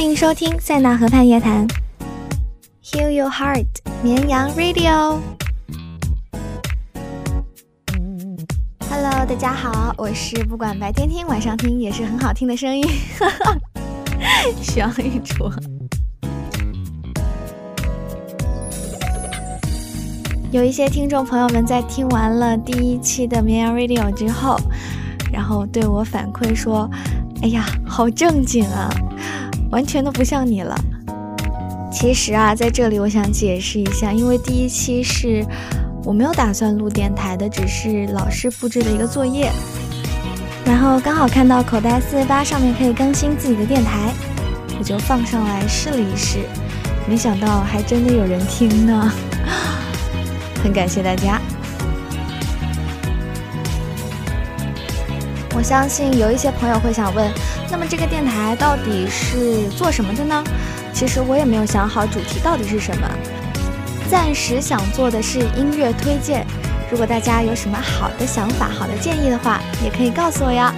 欢迎收听塞纳河畔夜谈，Heal Your Heart，绵羊 Radio。Hello，大家好，我是不管白天听晚上听也是很好听的声音，小一卓。有一些听众朋友们在听完了第一期的绵羊 Radio 之后，然后对我反馈说：“哎呀，好正经啊，完全都不像你了。”其实啊，在这里我想解释一下，因为第一期是我没有打算录电台的，只是老师布置的一个作业，然后刚好看到口袋四十八上面可以更新自己的电台，我就放上来试了一试，没想到还真的有人听呢。很感谢大家。我相信有一些朋友会想问，那么这个电台到底是做什么的呢？其实我也没有想好主题到底是什么，暂时想做的是音乐推荐。如果大家有什么好的想法、好的建议的话，也可以告诉我呀。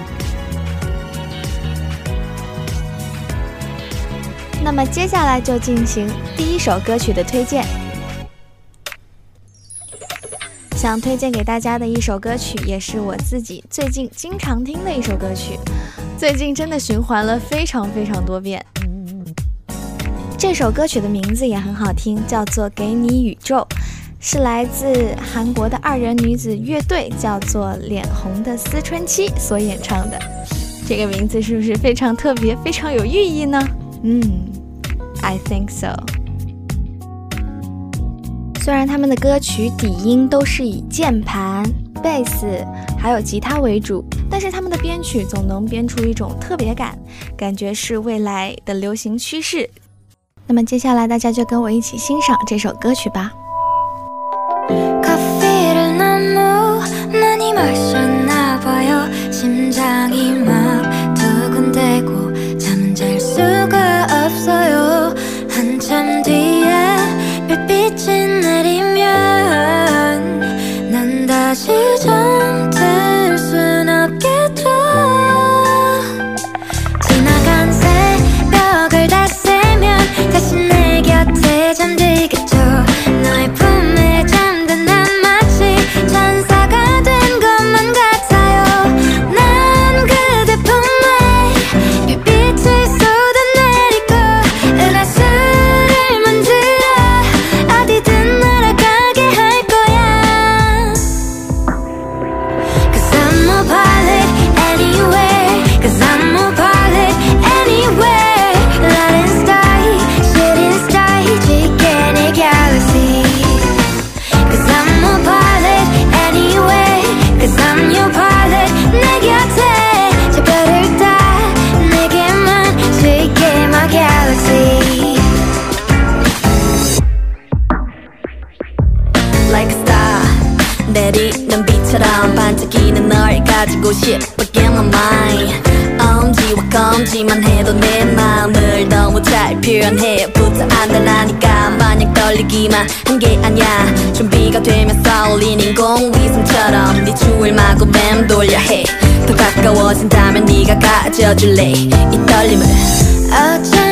那么接下来就进行第一首歌曲的推荐。想推荐给大家的一首歌曲，也是我自己最近经常听的一首歌曲，最近真的循环了非常非常多遍。这首歌曲的名字也很好听，叫做《给你宇宙》，是来自韩国的二人女子乐队，叫做脸红的思春期所演唱的。这个名字是不是非常特别，非常有寓意呢？嗯，I think so。虽然他们的歌曲底音都是以键盘、贝斯还有吉他为主，但是他们的编曲总能编出一种特别感，感觉是未来的流行趋势。那么接下来大家就跟我一起欣赏这首歌曲吧。 내리는 빛처럼 반짝이는 널 가지고 싶어 Get my mind 엄지와 검지만 해도 내 마음을 너무 잘 표현해 붙어 안달나니까 마냥 떨리기만 한 게 아니야. 준비가 되면 썰리는 공위성처럼 네 추울 마구 맴돌려 해더 가까워진다면 네가 가져줄래? 이 떨림을. 어쩌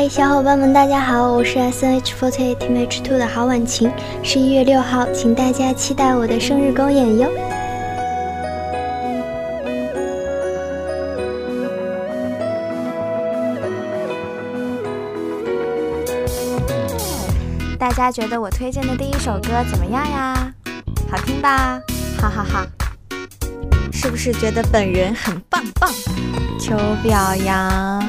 嗨，小伙伴们，大家好，我是 S N H forty eight M H two 的郝婉晴。十一月六号，请大家期待我的生日公演哟。大家觉得我推荐的第一首歌怎么样呀？好听吧？哈哈哈！是不是觉得本人很棒棒？求表扬！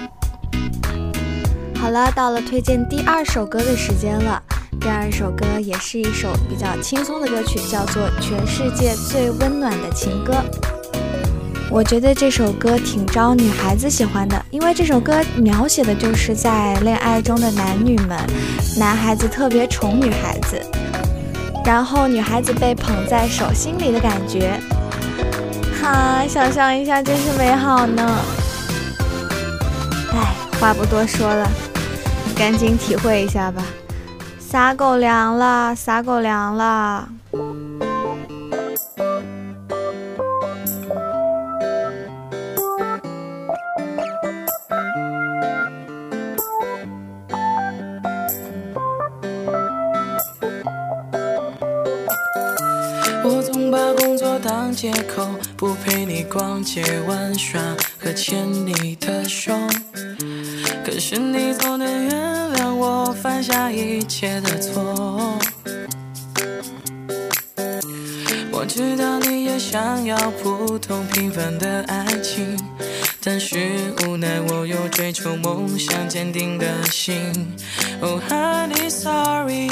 好了，到了推荐第二首歌的时间了。第二首歌也是一首比较轻松的歌曲，叫做《全世界最温暖的情歌》。我觉得这首歌挺招女孩子喜欢的，因为这首歌描写的就是在恋爱中的男女们，男孩子特别宠女孩子，然后女孩子被捧在手心里的感觉，哈，想象一下真是美好呢。哎，话不多说了。赶紧体会一下吧，撒狗粮了，撒狗粮了。我总把工作当借口，不陪你逛街玩耍和牵你的手。可是你总能原我犯下一切的错。我知道你也想要普通平凡的爱情，但是无奈我有追求梦想坚定的心。Oh，honey，sorry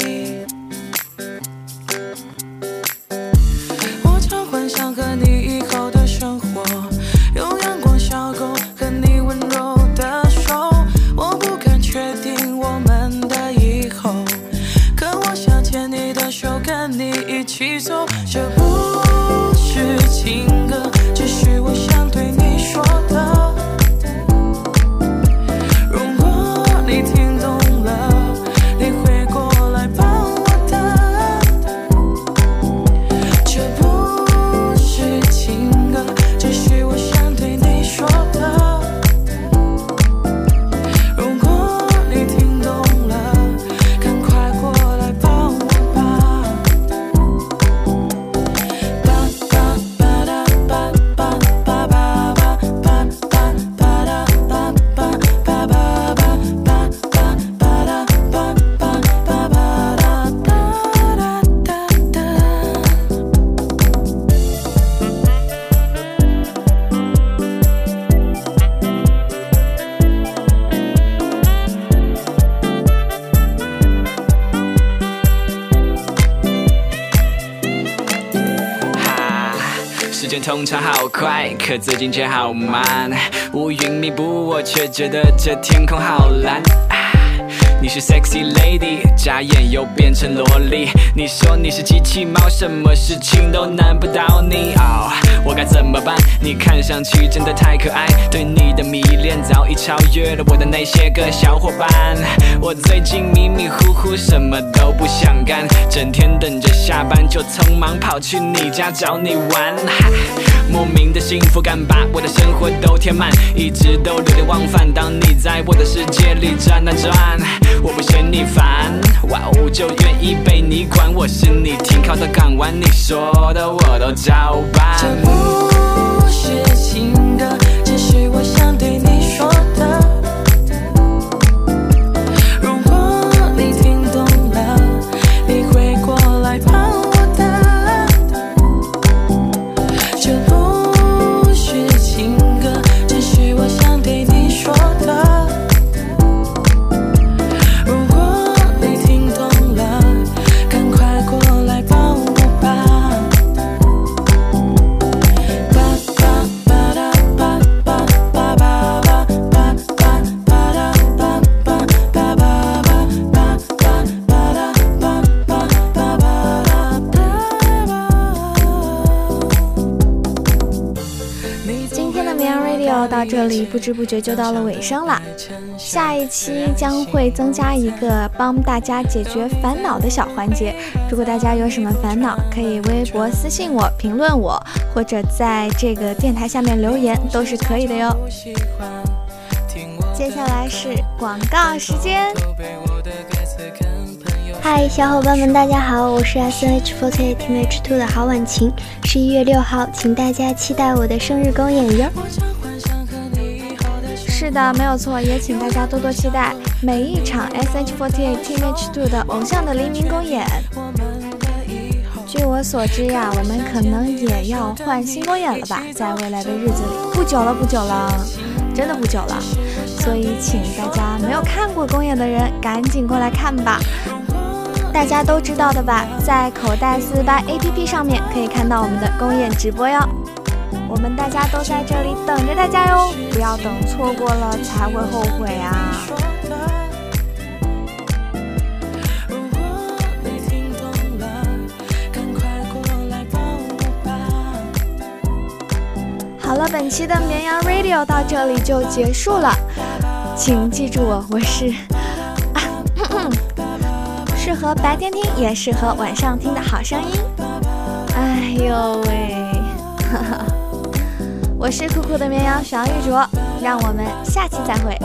时间。通常好快，可最近却好慢。乌云密布，我却觉得这天空好蓝。你是 sexy lady，眨眼又变成萝莉。你说你是机器猫，什么事情都难不倒你。哦，我该怎么办？你看上去真的太可爱，对你的迷恋早已超越了我的那些个小伙伴。我最近迷迷糊糊，什么都不想干，整天等着下班就匆忙跑去你家找你玩。莫名的幸福感把我的生活都填满，一直都流连忘返。当你在我的世界里转啊转。我不嫌你烦，哇哦，就愿意被你管。我是你停靠的港湾，你说的我都照办。这不是情歌，只是就到这里不知不觉就到了尾声了，下一期将会增加一个帮大家解决烦恼的小环节。如果大家有什么烦恼，可以微博私信我、评论我，或者在这个电台下面留言，都是可以的哟。接下来是广告时间。嗨，小伙伴们，大家好，我是 S H f o r t e Team H Two 的郝婉晴。十一月六号，请大家期待我的生日公演哟。的，没有错，也请大家多多期待每一场 S H forty eight Team H two 的偶像的黎明公演。据我所知呀，我们可能也要换新公演了吧，在未来的日子里，不久了，不久了，真的不久了。所以，请大家没有看过公演的人，赶紧过来看吧。大家都知道的吧，在口袋四八 APP 上面可以看到我们的公演直播哟。我们大家都在这里等着大家哟，不要等错过了才会后悔啊！好了，本期的绵羊 Radio 到这里就结束了，请记住我，我是。适合白天听，也适合晚上听的好声音。哎呦喂，我是酷酷的绵羊小玉卓，让我们下期再会。